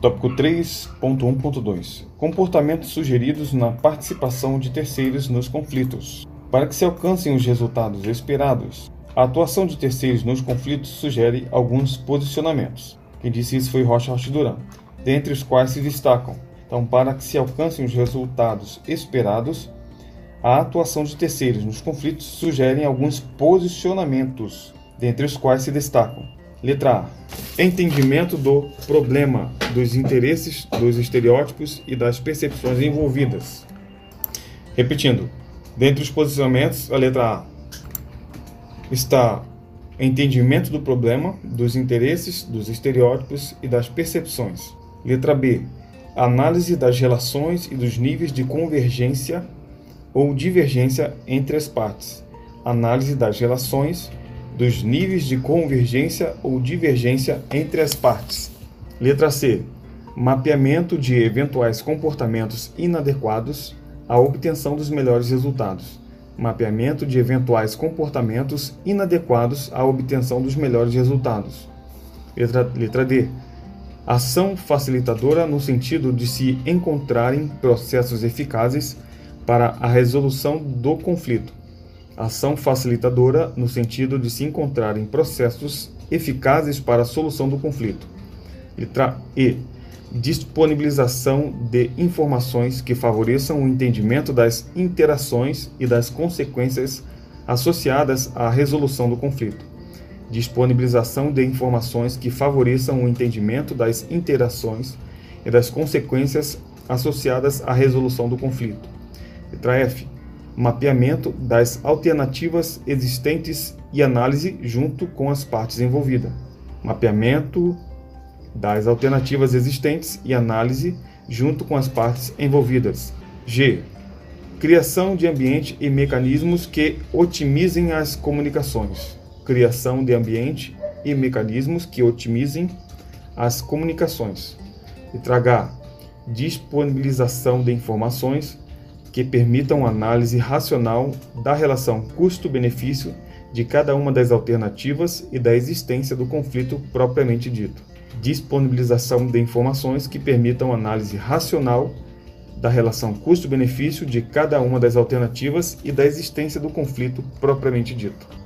Tópico 3.1.2 Comportamentos sugeridos na participação de terceiros nos conflitos. Para que se alcancem os resultados esperados, a atuação de terceiros nos conflitos sugere alguns posicionamentos. Quem disse isso foi Rocha Duran, dentre os quais se destacam. Então, para que se alcancem os resultados esperados, a atuação de terceiros nos conflitos sugere alguns posicionamentos, dentre os quais se destacam Letra A. Entendimento do problema, dos interesses, dos estereótipos e das percepções envolvidas. Repetindo, dentre os posicionamentos, a letra A está entendimento do problema, dos interesses, dos estereótipos e das percepções. Letra B. Análise das relações e dos níveis de convergência ou divergência entre as partes. Análise das relações dos níveis de convergência ou divergência entre as partes. Letra C. Mapeamento de eventuais comportamentos inadequados à obtenção dos melhores resultados. Mapeamento de eventuais comportamentos inadequados à obtenção dos melhores resultados. Letra, letra D. Ação facilitadora no sentido de se encontrarem processos eficazes para a resolução do conflito ação facilitadora no sentido de se encontrarem processos eficazes para a solução do conflito. Letra E. Disponibilização de informações que favoreçam o entendimento das interações e das consequências associadas à resolução do conflito. Disponibilização de informações que favoreçam o entendimento das interações e das consequências associadas à resolução do conflito. Letra F mapeamento das alternativas existentes e análise junto com as partes envolvidas. Mapeamento das alternativas existentes e análise junto com as partes envolvidas. G. Criação de ambiente e mecanismos que otimizem as comunicações. Criação de ambiente e mecanismos que otimizem as comunicações. E tragar disponibilização de informações que permitam análise racional da relação custo-benefício de cada uma das alternativas e da existência do conflito propriamente dito. Disponibilização de informações que permitam análise racional da relação custo-benefício de cada uma das alternativas e da existência do conflito propriamente dito.